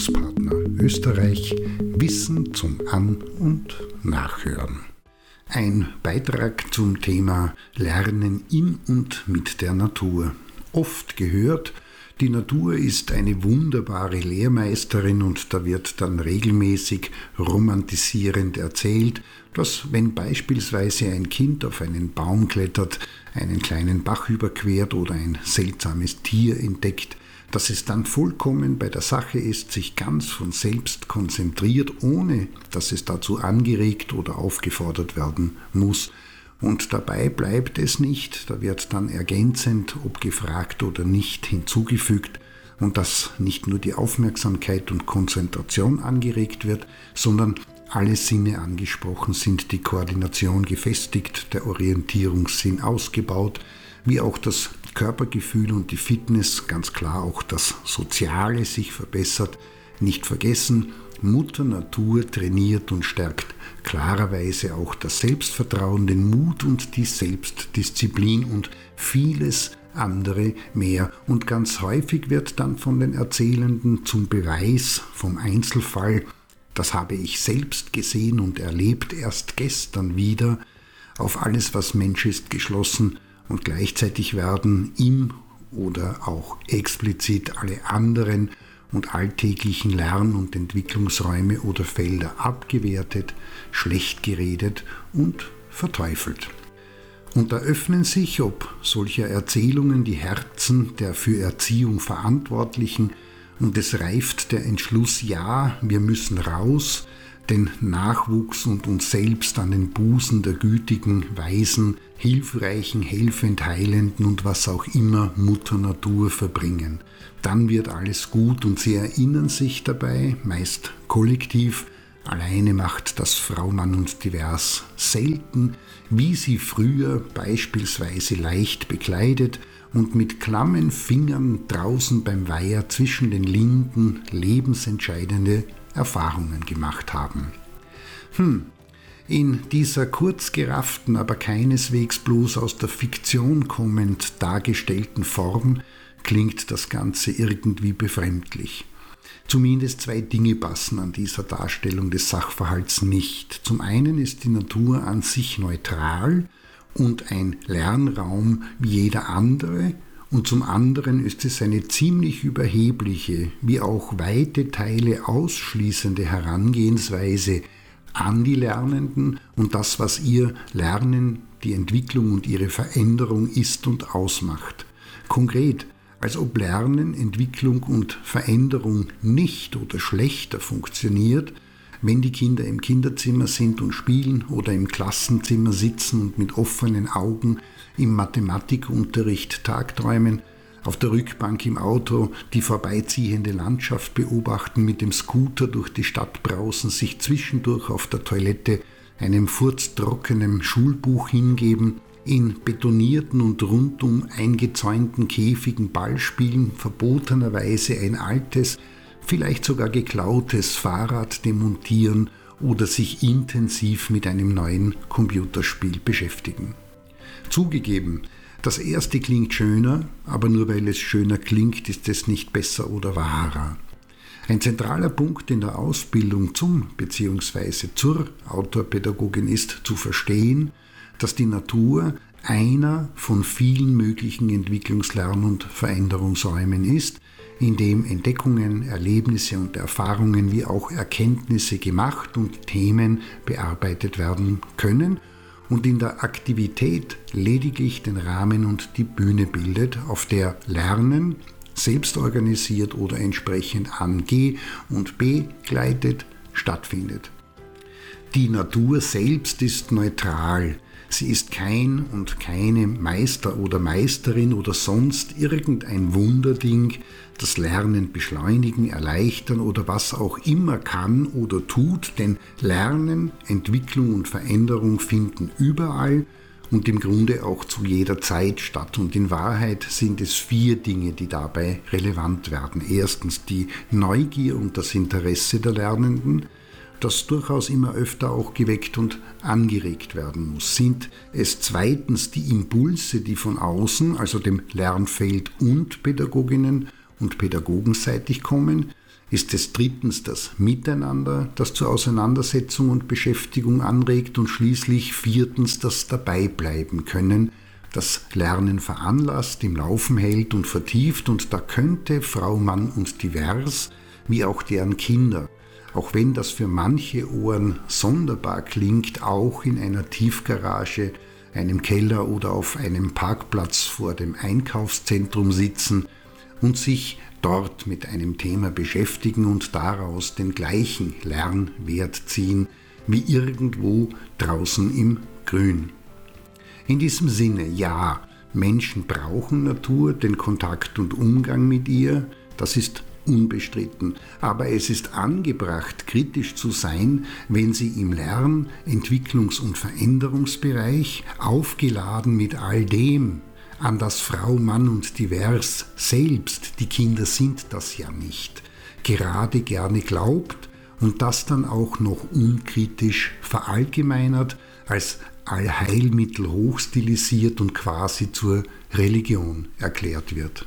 Bildungspartner Österreich Wissen zum An- und Nachhören. Ein Beitrag zum Thema Lernen in und mit der Natur. Oft gehört, die Natur ist eine wunderbare Lehrmeisterin und da wird dann regelmäßig romantisierend erzählt, dass wenn beispielsweise ein Kind auf einen Baum klettert, einen kleinen Bach überquert oder ein seltsames Tier entdeckt, dass es dann vollkommen bei der Sache ist, sich ganz von selbst konzentriert, ohne dass es dazu angeregt oder aufgefordert werden muss. Und dabei bleibt es nicht, da wird dann ergänzend, ob gefragt oder nicht, hinzugefügt, und dass nicht nur die Aufmerksamkeit und Konzentration angeregt wird, sondern alle Sinne angesprochen sind, die Koordination gefestigt, der Orientierungssinn ausgebaut, wie auch das Körpergefühl und die Fitness, ganz klar auch das Soziale sich verbessert. Nicht vergessen, Mutter Natur trainiert und stärkt klarerweise auch das Selbstvertrauen, den Mut und die Selbstdisziplin und vieles andere mehr. Und ganz häufig wird dann von den Erzählenden zum Beweis vom Einzelfall, das habe ich selbst gesehen und erlebt erst gestern wieder, auf alles, was Mensch ist, geschlossen und gleichzeitig werden ihm oder auch explizit alle anderen und alltäglichen Lern- und Entwicklungsräume oder Felder abgewertet, schlecht geredet und verteufelt. Und da öffnen sich, ob solcher Erzählungen, die Herzen der für Erziehung Verantwortlichen, und es reift der Entschluss, ja, wir müssen raus, den Nachwuchs und uns selbst an den Busen der gütigen, weisen, hilfreichen, helfend heilenden und was auch immer Mutter Natur verbringen. Dann wird alles gut und sie erinnern sich dabei, meist kollektiv, alleine macht das Frau, Mann und Divers selten, wie sie früher beispielsweise leicht bekleidet und mit klammen Fingern draußen beim Weiher zwischen den Linden lebensentscheidende Erfahrungen gemacht haben. Hm, in dieser kurzgerafften, aber keineswegs bloß aus der Fiktion kommend dargestellten Form klingt das Ganze irgendwie befremdlich. Zumindest zwei Dinge passen an dieser Darstellung des Sachverhalts nicht. Zum einen ist die Natur an sich neutral und ein Lernraum wie jeder andere, und zum anderen ist es eine ziemlich überhebliche, wie auch weite Teile ausschließende Herangehensweise an die Lernenden und das, was ihr Lernen, die Entwicklung und ihre Veränderung ist und ausmacht. Konkret, als ob Lernen, Entwicklung und Veränderung nicht oder schlechter funktioniert, wenn die Kinder im Kinderzimmer sind und spielen oder im Klassenzimmer sitzen und mit offenen Augen im Mathematikunterricht tagträumen, auf der Rückbank im Auto die vorbeiziehende Landschaft beobachten, mit dem Scooter durch die Stadt brausen, sich zwischendurch auf der Toilette einem furztrockenen Schulbuch hingeben, in betonierten und rundum eingezäunten Käfigen Ball spielen, verbotenerweise ein altes, vielleicht sogar geklautes Fahrrad demontieren oder sich intensiv mit einem neuen Computerspiel beschäftigen. Zugegeben, das erste klingt schöner, aber nur weil es schöner klingt, ist es nicht besser oder wahrer. Ein zentraler Punkt in der Ausbildung zum bzw. zur Autorpädagogin ist zu verstehen, dass die Natur einer von vielen möglichen Entwicklungslern- und Veränderungsräumen ist, in dem Entdeckungen, Erlebnisse und Erfahrungen wie auch Erkenntnisse gemacht und Themen bearbeitet werden können und in der Aktivität lediglich den Rahmen und die Bühne bildet, auf der Lernen selbst organisiert oder entsprechend ange- und begleitet stattfindet. Die Natur selbst ist neutral, Sie ist kein und keine Meister oder Meisterin oder sonst irgendein Wunderding, das Lernen beschleunigen, erleichtern oder was auch immer kann oder tut, denn Lernen, Entwicklung und Veränderung finden überall und im Grunde auch zu jeder Zeit statt. Und in Wahrheit sind es vier Dinge, die dabei relevant werden. Erstens die Neugier und das Interesse der Lernenden, das durchaus immer öfter auch geweckt und angeregt werden muss. Sind es zweitens die Impulse, die von außen, also dem Lernfeld und Pädagoginnen und Pädagogenseitig kommen, ist es drittens das Miteinander, das zur Auseinandersetzung und Beschäftigung anregt und schließlich viertens das Dabeibleiben können, das Lernen veranlasst, im Laufen hält und vertieft und da könnte Frau, Mann und divers, wie auch deren Kinder, auch wenn das für manche Ohren sonderbar klingt, auch in einer Tiefgarage, einem Keller oder auf einem Parkplatz vor dem Einkaufszentrum sitzen und sich dort mit einem Thema beschäftigen und daraus den gleichen Lernwert ziehen wie irgendwo draußen im Grün. In diesem Sinne, ja, Menschen brauchen Natur, den Kontakt und Umgang mit ihr, das ist unbestritten. Aber es ist angebracht, kritisch zu sein, wenn sie im Lern-, Entwicklungs- und Veränderungsbereich, aufgeladen mit all dem, an das Frau, Mann und Divers selbst, die Kinder sind das ja nicht, gerade gerne glaubt und das dann auch noch unkritisch verallgemeinert, als Allheilmittel hochstilisiert und quasi zur Religion erklärt wird.